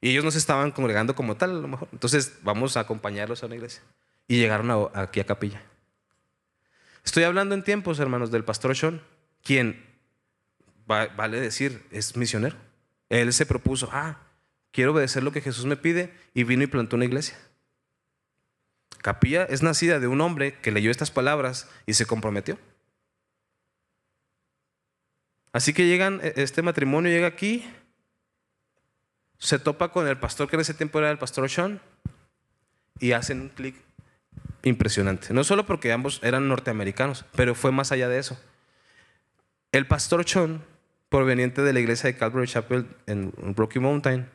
Y ellos no se estaban congregando como tal, a lo mejor. Entonces, vamos a acompañarlos a una iglesia. Y llegaron aquí a capilla. Estoy hablando en tiempos, hermanos, del pastor Sean, quien, vale decir, es misionero. Él se propuso, ah, quiero obedecer lo que Jesús me pide, y vino y plantó una iglesia. Capilla es nacida de un hombre que leyó estas palabras y se comprometió. Así que llegan, e, este matrimonio llega aquí, se topa con el pastor que en ese tiempo era el pastor Sean y hacen un clic impresionante. No solo porque ambos eran norteamericanos, pero fue más allá de eso. El pastor Sean, proveniente de la iglesia de Calvary Chapel en Rocky Mountain,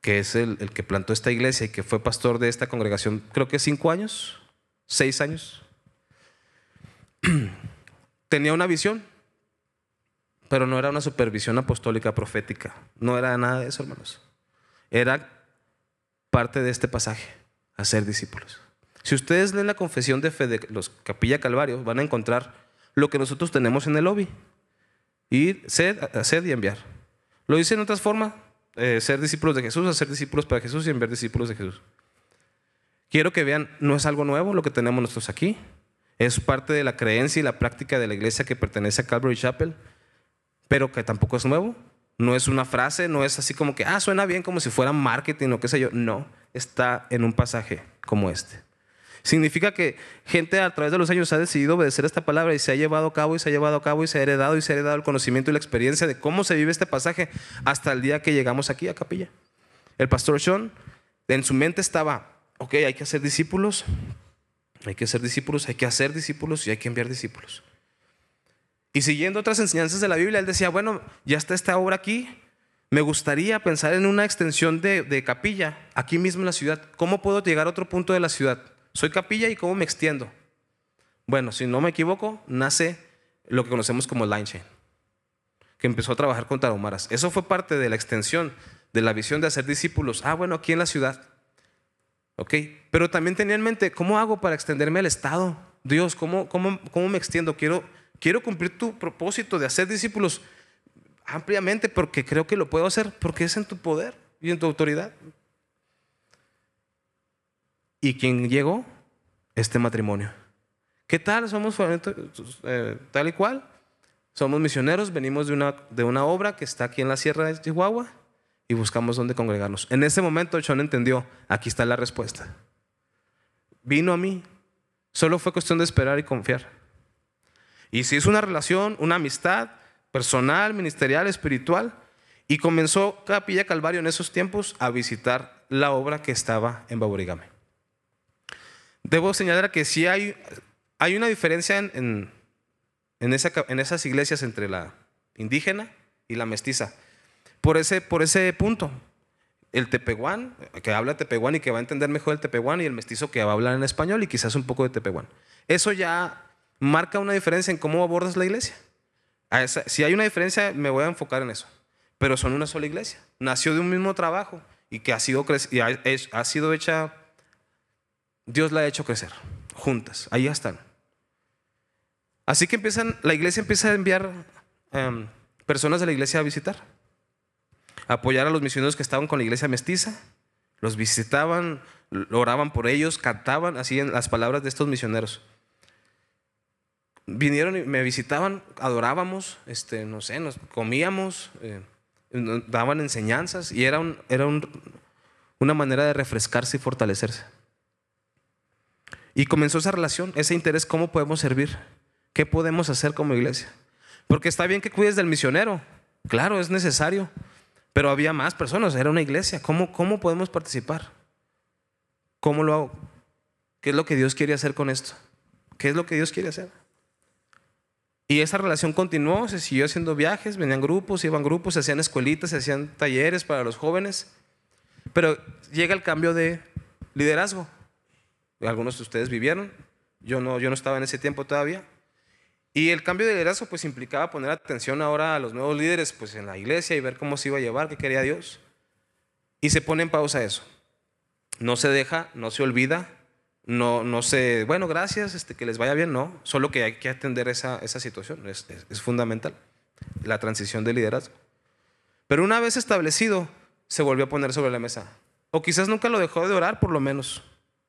que es el, el, que plantó esta iglesia y que fue pastor de esta congregación, creo que cinco años, seis años, tenía una visión pero no era una supervisión apostólica profética. No era nada de eso, hermanos. Era parte de este pasaje, hacer discípulos. Si ustedes leen la confesión de fe de los Capilla Calvario, van a encontrar lo que nosotros tenemos en el lobby. Ir, ser, hacer y enviar. Lo dice en otras formas, eh, ser discípulos de Jesús, hacer discípulos para Jesús y enviar discípulos de Jesús. Quiero que vean, no es algo nuevo lo que tenemos nosotros aquí. Es parte de la creencia y la práctica de la iglesia que pertenece a Calvary Chapel pero que tampoco es nuevo. No es una frase, no es así como que, ah, suena bien como si fuera marketing o qué sé yo. No, está en un pasaje como este. Significa que gente a través de los años ha decidido obedecer esta palabra y se ha llevado a cabo y se ha llevado a cabo y se ha heredado y se ha heredado el conocimiento y la experiencia de cómo se vive este pasaje hasta el día que llegamos aquí a capilla. El pastor Sean en su mente estaba, ok, hay que hacer discípulos, hay que hacer discípulos, hay que hacer discípulos y hay que enviar discípulos. Y siguiendo otras enseñanzas de la Biblia, él decía, bueno, ya está esta obra aquí, me gustaría pensar en una extensión de, capilla aquí mismo en la ciudad. ¿Cómo puedo llegar a otro punto de la ciudad? Soy capilla y cómo me extiendo. Bueno, si no me equivoco, nace lo que conocemos como Line Chain, que empezó a trabajar con tarahumaras. Eso fue parte de la extensión de la visión de hacer discípulos. Ah, bueno, aquí en la ciudad. ¿Ok? Pero también tenía en mente, ¿cómo hago para extenderme al Estado? Dios, ¿cómo, cómo, cómo me extiendo? Quiero Quiero cumplir tu propósito de hacer discípulos ampliamente porque creo que lo puedo hacer, porque es en tu poder y en tu autoridad. ¿Y quién llegó? Este matrimonio. ¿Qué tal? Somos eh, tal y cual. Somos misioneros, venimos de una, de una obra que está aquí en la Sierra de Chihuahua y buscamos dónde congregarnos. En ese momento John entendió, aquí está la respuesta. Vino a mí, solo fue cuestión de esperar y confiar. Y si es una relación, una amistad, personal, ministerial, espiritual, y comenzó Capilla Calvario en esos tiempos a visitar la obra que estaba en Baborigame. Debo señalar que sí hay, hay una diferencia en, en, esas iglesias entre la indígena y la mestiza. Por ese, por ese punto, el tepehuán, que habla tepehuán y que va a entender mejor el tepehuán, y el mestizo que va a hablar en español y quizás un poco de tepehuán. Eso ya marca una diferencia en cómo abordas la iglesia. si hay una diferencia, me voy a enfocar en eso pero son una sola iglesia. Nació de un mismo trabajo y que ha sido, ha, sido hecha, Dios la ha hecho crecer, juntas, ahí están. Así que empiezan, la iglesia empieza a enviar em, personas de la iglesia a visitar, apoyar a los misioneros que estaban con la iglesia mestiza, los visitaban, oraban por ellos, cantaban así en las palabras de estos misioneros. Vinieron y me visitaban, adorábamos, este, no sé, nos comíamos. Eh, daban enseñanzas y era, era una manera de refrescarse y fortalecerse. Y comenzó esa relación, ese interés, ¿cómo podemos servir? ¿Qué podemos hacer como iglesia? Porque está bien que cuides del misionero, claro, es necesario, pero había más personas, era una iglesia, ¿cómo, cómo podemos participar? ¿Cómo lo hago? ¿Qué es lo que Dios quiere hacer con esto? ¿Qué es lo que Dios quiere hacer? Y esa relación continuó, se siguió haciendo viajes, venían grupos, iban grupos, se hacían escuelitas, se hacían talleres para los jóvenes. Pero llega el cambio de liderazgo. Algunos de ustedes vivieron, yo no, yo no estaba en ese tiempo todavía. Y el cambio de liderazgo pues implicaba poner atención ahora a los nuevos líderes pues en la iglesia y ver cómo se iba a llevar, qué quería Dios. Y se pone en pausa eso. No se deja, no se olvida, no, no sé, bueno, gracias, este, que les vaya bien, no, solo que hay que atender esa, esa situación, es, es, fundamental, la transición de liderazgo. Pero una vez establecido, se volvió a poner sobre la mesa. O quizás nunca lo dejó de orar, por lo menos.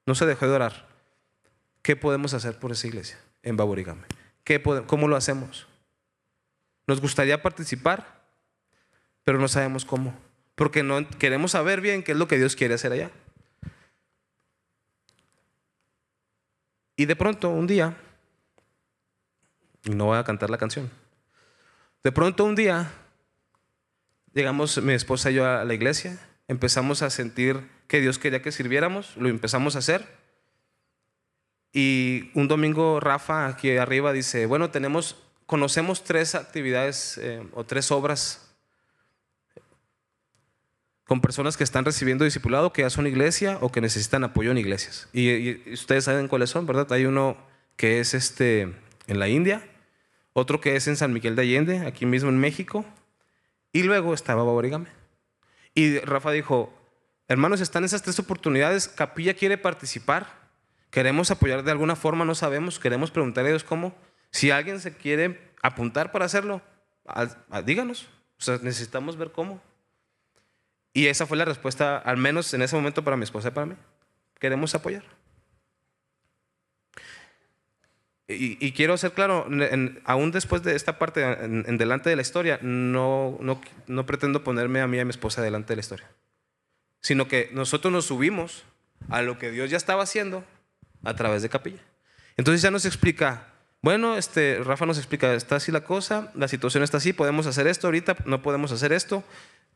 No se dejó de orar. ¿Qué podemos hacer por esa iglesia en Baburigame? ¿Qué ¿Cómo lo hacemos? Nos gustaría participar, pero no sabemos cómo. Porque no queremos saber bien qué es lo que Dios quiere hacer allá. Y de pronto, un día, no voy a cantar la canción, de pronto un día, llegamos mi esposa y yo a la iglesia, empezamos a sentir que Dios quería que sirviéramos, lo empezamos a hacer. Y un domingo Rafa aquí arriba dice, bueno, tenemos, conocemos tres actividades eh, o tres obras con personas que están recibiendo discipulado, que ya son iglesia o que necesitan apoyo en iglesias. Y, ustedes saben cuáles son, ¿verdad? Hay uno que es este, en la India, otro que es en San Miguel de Allende, aquí mismo en México, y luego estaba Baborigame. Y Rafa dijo, hermanos, están esas tres oportunidades, Capilla quiere participar, queremos apoyar de alguna forma, no sabemos, queremos preguntarle a Dios cómo. Si alguien se quiere apuntar para hacerlo, díganos, o sea, necesitamos ver cómo. Y esa fue la respuesta, al menos en ese momento, para mi esposa y para mí. Queremos apoyar. Y, quiero ser claro, aún después de esta parte, en, delante de la historia, no, no, no, pretendo ponerme a mí y a mi esposa delante de la historia, sino que nosotros nos subimos a lo que Dios ya estaba haciendo a través de capilla. Entonces ya nos explica, bueno, este, Rafa nos explica, está así la cosa, la situación está así, podemos hacer esto ahorita, no podemos hacer esto,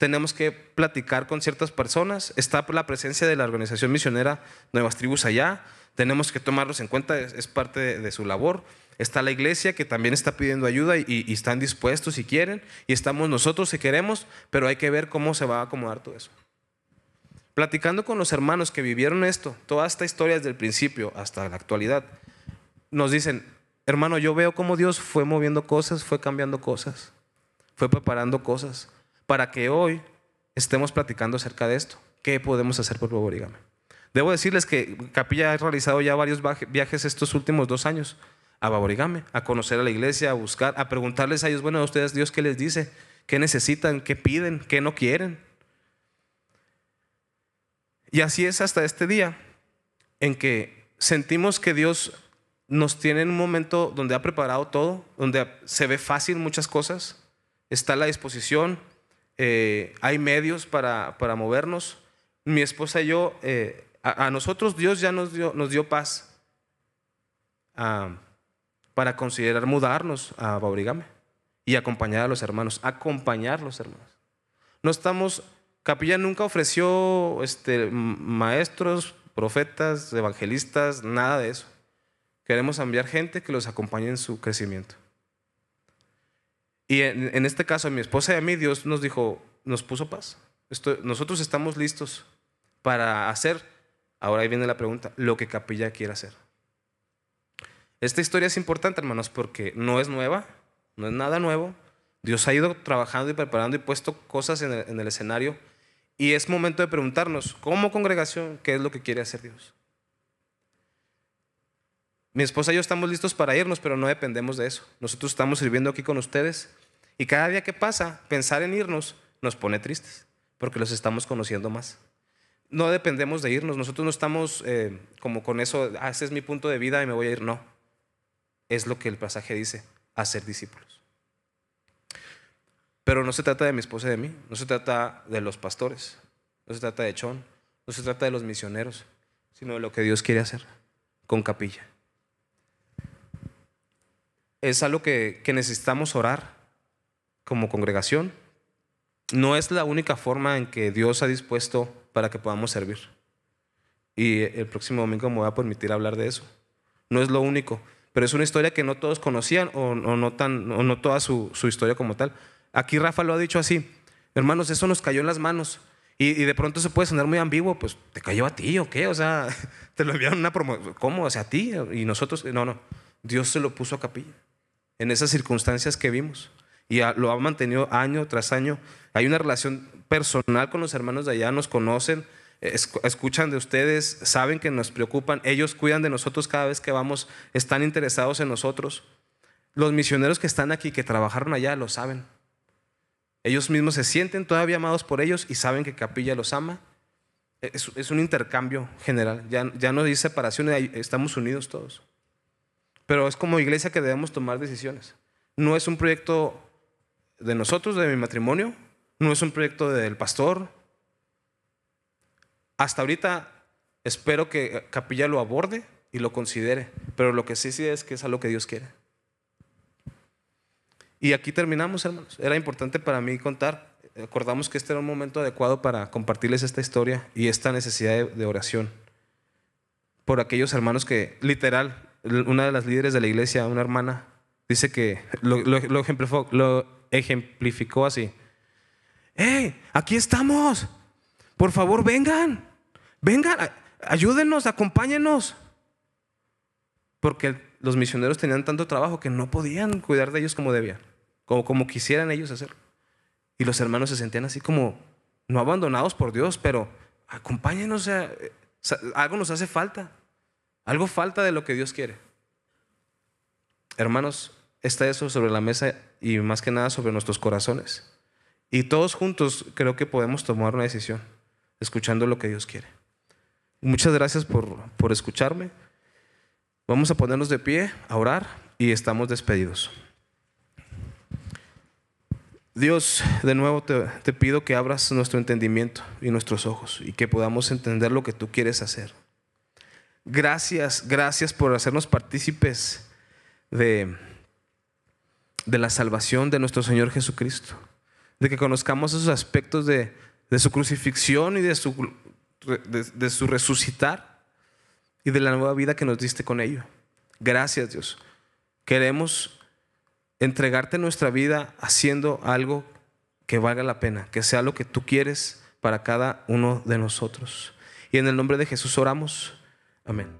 tenemos que platicar con ciertas personas, está la presencia de la organización misionera Nuevas Tribus allá, tenemos que tomarlos en cuenta, es, parte de, su labor. Está la iglesia que también está pidiendo ayuda y, están dispuestos si quieren, y estamos nosotros si queremos, pero hay que ver cómo se va a acomodar todo eso. Platicando con los hermanos que vivieron esto, toda esta historia desde el principio hasta la actualidad, nos dicen, hermano, yo veo cómo Dios fue moviendo cosas, fue cambiando cosas, fue preparando cosas para que hoy estemos platicando acerca de esto. ¿Qué podemos hacer por Boborigame? Debo decirles que Capilla ha realizado ya varios viajes estos últimos dos años a Baborigame, a conocer a la iglesia, a buscar, a preguntarles a ellos, bueno, a ustedes Dios qué les dice, qué necesitan, qué piden, qué no quieren. Y así es hasta este día en que sentimos que Dios nos tiene en un momento donde ha preparado todo, donde se ve fácil muchas cosas, está a la disposición, eh, hay medios para, para, movernos. Mi esposa y yo, eh, a, nosotros Dios ya nos dio, nos dio paz ah, para considerar mudarnos a Baurigame. y acompañar a los hermanos, acompañar a los hermanos. No estamos, Capilla nunca ofreció este, maestros, profetas, evangelistas, nada de eso. Queremos enviar gente que los acompañe en su crecimiento. Y en, este caso, a mi esposa y a mí, Dios nos dijo, nos puso paz. nosotros estamos listos para hacer, ahora ahí viene la pregunta, lo que Capilla quiere hacer. Esta historia es importante, hermanos, porque no es nueva, no es nada nuevo. Dios ha ido trabajando y preparando y puesto cosas en el, en el escenario. Y es momento de preguntarnos, como congregación, ¿qué es lo que quiere hacer Dios? Mi esposa y yo estamos listos para irnos, pero no dependemos de eso. Nosotros estamos sirviendo aquí con ustedes y cada día que pasa, pensar en irnos nos pone tristes, porque los estamos conociendo más. No dependemos de irnos, nosotros no estamos eh, como con eso, ah, ese es mi punto de vida y me voy a ir. No, es lo que el pasaje dice, hacer discípulos. Pero no se trata de mi esposa y de mí, no se trata de los pastores, no se trata de Chon, no se trata de los misioneros, sino de lo que Dios quiere hacer con capilla. Es algo que, que necesitamos orar como congregación. No es la única forma en que Dios ha dispuesto para que podamos servir. Y el próximo domingo me voy a permitir hablar de eso. No es lo único, pero es una historia que no todos conocían o, no, tan, no toda su, historia como tal. Aquí Rafa lo ha dicho así, hermanos, eso nos cayó en las manos. Y, de pronto se puede sonar muy ambiguo, pues te cayó a ti o qué, o sea, te lo enviaron una promoción, ¿cómo? O sea, a ti y nosotros, no, no, Dios se lo puso a capilla en esas circunstancias que vimos y lo ha mantenido año tras año. Hay una relación personal con los hermanos de allá, nos conocen, escuchan de ustedes, saben que nos preocupan, ellos cuidan de nosotros cada vez que vamos, están interesados en nosotros. Los misioneros que están aquí, que trabajaron allá, lo saben. Ellos mismos se sienten todavía amados por ellos y saben que Capilla los ama. Es, un intercambio general, ya, ya no hay separación, estamos unidos todos. Pero es como iglesia que debemos tomar decisiones. No es un proyecto de nosotros, de mi matrimonio, no es un proyecto del pastor. Hasta ahorita espero que Capilla lo aborde y lo considere, pero lo que sí sí es que es a lo que Dios quiere. Y aquí terminamos, hermanos. Era importante para mí contar. Acordamos que este era un momento adecuado para compartirles esta historia y esta necesidad de, oración por aquellos hermanos que, literal, una de las líderes de la iglesia, una hermana, dice que lo, ejemplificó, así. ¡Hey! Aquí estamos. Por favor, vengan. Vengan, ayúdenos, acompáñenos. Porque los misioneros tenían tanto trabajo que no podían cuidar de ellos como debían, como, como quisieran ellos hacerlo. Y los hermanos se sentían así como, no abandonados por Dios, pero acompáñenos. algo nos hace falta. Algo falta de lo que Dios quiere. Hermanos, está eso sobre la mesa y más que nada sobre nuestros corazones. Y todos juntos creo que podemos tomar una decisión, escuchando lo que Dios quiere. Muchas gracias por, por escucharme. Vamos a ponernos de pie, a orar y estamos despedidos. Dios, de nuevo te, te, pido que abras nuestro entendimiento y nuestros ojos y que podamos entender lo que tú quieres hacer. Gracias, gracias por hacernos partícipes de de la salvación de nuestro Señor Jesucristo, de que conozcamos esos aspectos de, su crucifixión y de su, de, su resucitar y de la nueva vida que nos diste con ello. Gracias Dios. Queremos entregarte nuestra vida haciendo algo que valga la pena, que sea lo que tú quieres para cada uno de nosotros. Y en el nombre de Jesús oramos. Amén.